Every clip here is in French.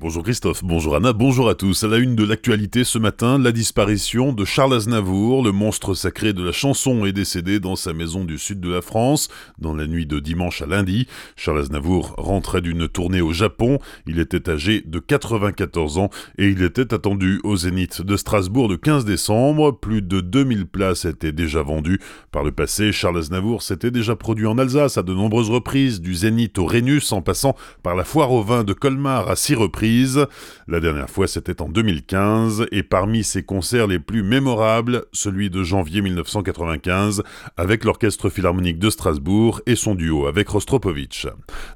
Bonjour Christophe, bonjour Anna, bonjour à tous. À la une de l'actualité ce matin, la disparition de Charles Aznavour, le monstre sacré de la chanson est décédé dans sa maison du sud de la France, dans la nuit de dimanche à lundi. Charles Aznavour rentrait d'une tournée au Japon, il était âgé de 94 ans et il était attendu au Zénith de Strasbourg le 15 décembre. Plus de 2000 places étaient déjà vendues. Par le passé, Charles Aznavour s'était déjà produit en Alsace à de nombreuses reprises, du Zénith au Rhénus en passant par la foire au vin de Colmar à six reprises la dernière fois, c'était en 2015, et parmi ses concerts les plus mémorables, celui de janvier 1995, avec l'Orchestre Philharmonique de Strasbourg et son duo avec Rostropovitch.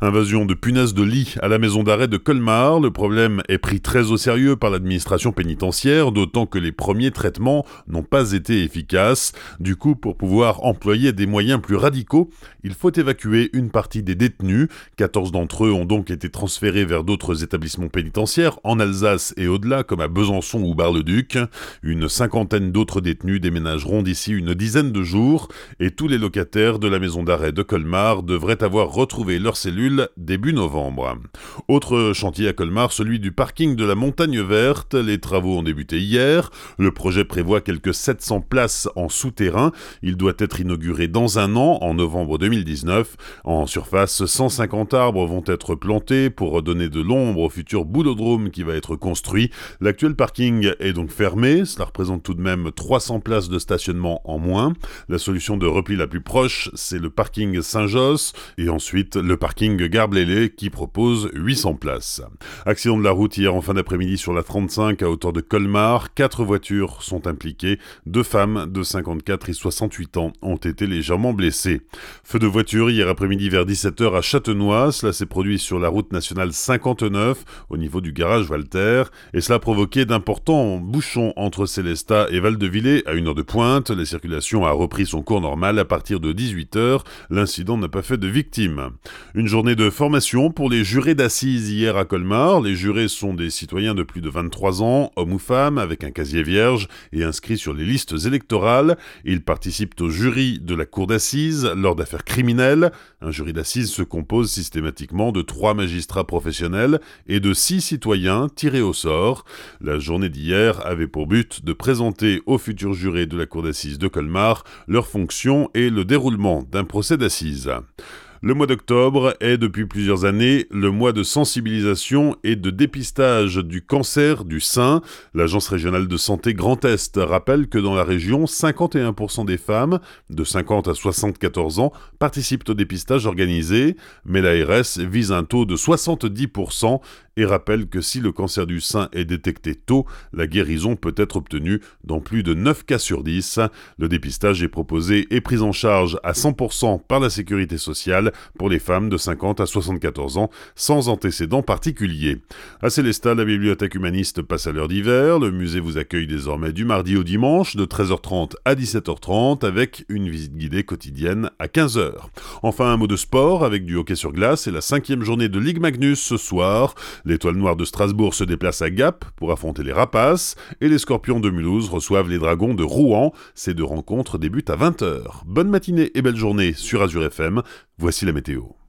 Invasion de punaises de lit à la maison d'arrêt de Colmar, le problème est pris très au sérieux par l'administration pénitentiaire, d'autant que les premiers traitements n'ont pas été efficaces. Du coup, pour pouvoir employer des moyens plus radicaux, il faut évacuer une partie des détenus. 14 d'entre eux ont donc été transférés vers d'autres établissements pénitentiaires pénitentiaires en Alsace et au-delà, comme à Besançon ou Bar-le-Duc. Une cinquantaine d'autres détenus déménageront d'ici une dizaine de jours et tous les locataires de la maison d'arrêt de Colmar devraient avoir retrouvé leurs cellules début novembre. Autre chantier à Colmar, celui du parking de la Montagne Verte. Les travaux ont débuté hier. Le projet prévoit quelques 700 places en souterrain. Il doit être inauguré dans un an, en novembre 2019. En surface, 150 arbres vont être plantés pour redonner de l'ombre au futur boulodrome qui va être construit. L'actuel parking est donc fermé, cela représente tout de même 300 places de stationnement en moins. La solution de repli la plus proche, c'est le parking Saint-Josse, et ensuite le parking Garblélé qui propose 800 places. Accident de la route hier en fin d'après-midi sur la 35 à hauteur de Colmar, quatre voitures sont impliquées, deux femmes de 54 et 68 ans ont été légèrement blessées. Feu de voiture hier après-midi vers 17h à Châtenois, cela s'est produit sur la route nationale 59 au niveau du garage Walter, et cela a provoqué d'importants bouchons entre Célestat et Val-de-Villers à une heure de pointe. La circulation a repris son cours normal à partir de 18h. L'incident n'a pas fait de victimes. Une journée de formation pour les jurés d'assises hier à Colmar. Les jurés sont des citoyens de plus de 23 ans, hommes ou femmes, avec un casier vierge et inscrits sur les listes électorales. Ils participent au jury de la cour d'assises lors d'affaires criminelles. Un jury d'assises se compose systématiquement de trois magistrats professionnels et de citoyens tirés au sort. La journée d'hier avait pour but de présenter aux futurs jurés de la cour d'assises de Colmar leurs fonctions et le déroulement d'un procès d'assises. Le mois d'octobre est depuis plusieurs années le mois de sensibilisation et de dépistage du cancer du sein. L'Agence régionale de santé Grand Est rappelle que dans la région, 51% des femmes de 50 à 74 ans participent au dépistage organisé, mais l'ARS vise un taux de 70% et rappelle que si le cancer du sein est détecté tôt, la guérison peut être obtenue dans plus de 9 cas sur 10. Le dépistage est proposé et pris en charge à 100% par la sécurité sociale pour les femmes de 50 à 74 ans sans antécédents particuliers. À Célestat, la bibliothèque humaniste passe à l'heure d'hiver. Le musée vous accueille désormais du mardi au dimanche de 13h30 à 17h30 avec une visite guidée quotidienne à 15h. Enfin, un mot de sport avec du hockey sur glace et la cinquième journée de Ligue Magnus ce soir. L'étoile noire de Strasbourg se déplace à Gap pour affronter les Rapaces et les Scorpions de Mulhouse reçoivent les Dragons de Rouen. Ces deux rencontres débutent à 20h. Bonne matinée et belle journée sur Azure FM. Voici la météo.